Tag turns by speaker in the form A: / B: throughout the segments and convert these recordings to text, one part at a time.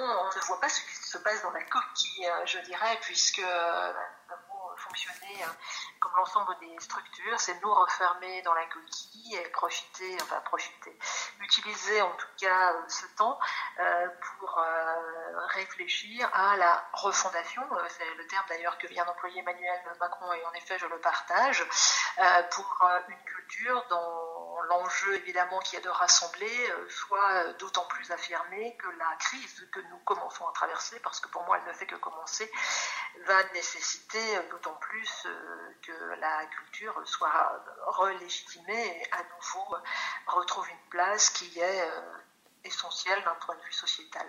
A: on ne voit pas ce qui se passe dans la coquille, je dirais, puisque fonctionner hein, comme l'ensemble des structures, c'est nous refermer dans la coquille et profiter, enfin profiter, utiliser en tout cas euh, ce temps euh, pour euh, réfléchir à la refondation, c'est le terme d'ailleurs que vient d'employer Emmanuel Macron et en effet je le partage, pour une culture dont l'enjeu évidemment qui est de rassembler soit d'autant plus affirmé que la crise que nous commençons à traverser, parce que pour moi elle ne fait que commencer, va nécessiter d'autant plus que la culture soit relégitimée et à nouveau retrouve une place qui est essentielle d'un point de vue sociétal.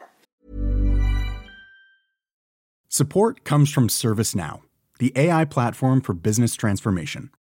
B: Support comes from ServiceNow, the AI platform for business transformation.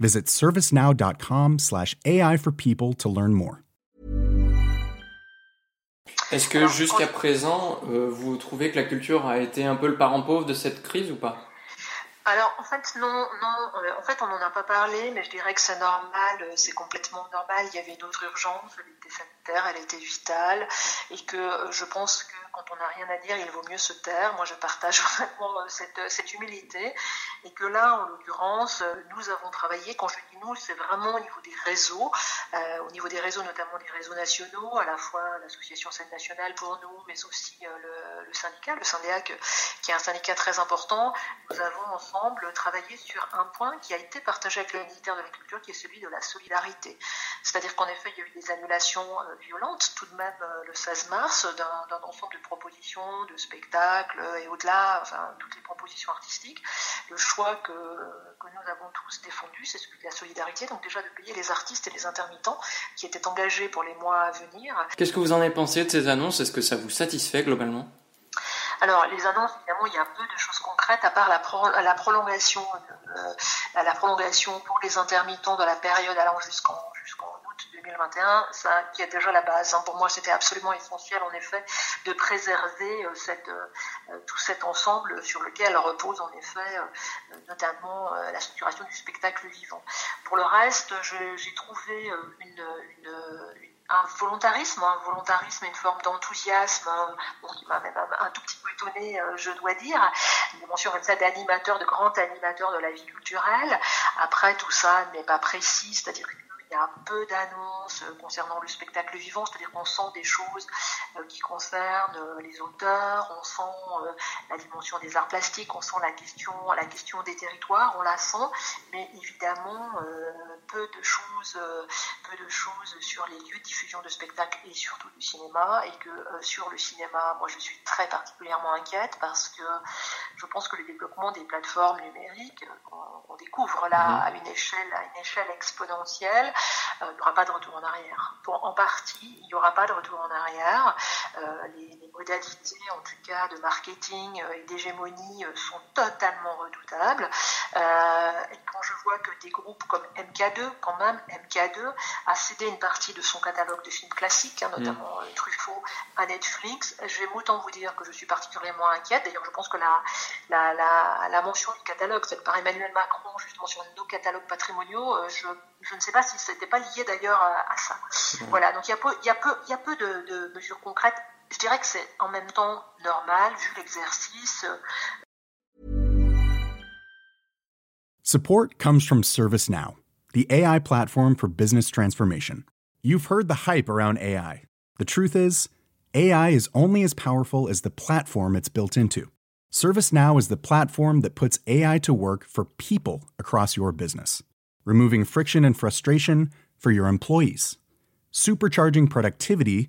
B: Visit servicenow.com/ai for people to learn more.
C: Est-ce que jusqu'à présent, euh, vous trouvez que la culture a été un peu le parent pauvre de cette crise ou pas?
A: Alors en fait non, non, euh, en fait on n'en a pas parlé, mais je dirais que c'est normal, euh, c'est complètement normal. Il y avait d'autres urgences, elle était sanitaire, elle était vitale, et que euh, je pense que quand on n'a rien à dire, il vaut mieux se taire. Moi je partage vraiment cette, cette humilité, et que là en l'occurrence, nous avons travaillé. Quand je dis nous, c'est vraiment au niveau des réseaux, euh, au niveau des réseaux, notamment des réseaux nationaux, à la fois l'association Scène nationale pour nous, mais aussi le, le, syndicat, le syndic, qui est un syndicat très important. Nous avons ensemble travailler sur un point qui a été partagé avec le ministère de la Culture, qui est celui de la solidarité. C'est-à-dire qu'en effet, il y a eu des annulations euh, violentes, tout de même euh, le 16 mars, d'un ensemble de propositions, de spectacles euh, et au-delà, enfin, toutes les propositions artistiques. Le choix que, que nous avons tous défendu, c'est celui de la solidarité, donc déjà de payer les artistes et les intermittents qui étaient engagés pour les mois à venir.
C: Qu'est-ce que vous en avez pensé de ces annonces? Est-ce que ça vous satisfait globalement?
A: Alors, les annonces, évidemment, il y a peu de choses concrètes, à part la, la prolongation, euh, la prolongation pour les intermittents de la période allant jusqu'en août 2021, ça qui est déjà la base. Hein. Pour moi, c'était absolument essentiel, en effet, de préserver euh, cette, euh, tout cet ensemble sur lequel repose, en effet, notamment la structuration du spectacle vivant. Pour le reste, j'ai trouvé une, une un volontarisme, un volontarisme, une forme d'enthousiasme, bon, qui m'a même un, tout petit peu étonné, euh, je dois dire, une dimension comme ça d'animateur, de grand animateur de la vie culturelle. Après, tout ça n'est pas précis, c'est-à-dire il y a peu d'annonces concernant le spectacle vivant, c'est-à-dire qu'on sent des choses qui concernent euh, les auteurs, on sent la dimension des arts plastiques, on sent la question, la question des territoires, on la sent, mais évidemment peu de choses, peu de choses sur les lieux de diffusion de spectacles et surtout du cinéma, et que sur le cinéma, moi je suis très particulièrement inquiète parce que je pense que le développement des plateformes numériques, on, découvre là mmh. à une échelle, à une échelle exponentielle, euh, il n'y aura pas de retour en arrière. Pour, en partie, il n'y aura pas de retour en arrière. Euh, les, modalités, en tout cas, de marketing euh, et d'hégémonie sont totalement redoutables. et quand je vois que des groupes comme MK2, quand même, MK2 a cédé une partie de son catalogue de films classiques, hein, notamment mm. Truffaut, à Netflix, je vais autant vous dire que je suis particulièrement inquiète. D'ailleurs, je pense que la, la, la, la mention du catalogue faite par Emmanuel Macron, justement sur nos catalogues patrimoniaux, je, je ne sais pas si c'était pas lié d'ailleurs à, ça. Voilà, donc il y a peu, il y a peu, il y a peu de, de mesures concrètes. Je dirais que c'est en même temps normal vu l'exercice.
B: Euh, Support comes from ServiceNow, the AI platform for business transformation. You've heard the hype around AI. The truth is, AI is only as powerful as the platform it's built into. ServiceNow is the platform that puts AI to work for people across your business removing friction and frustration for your employees, supercharging productivity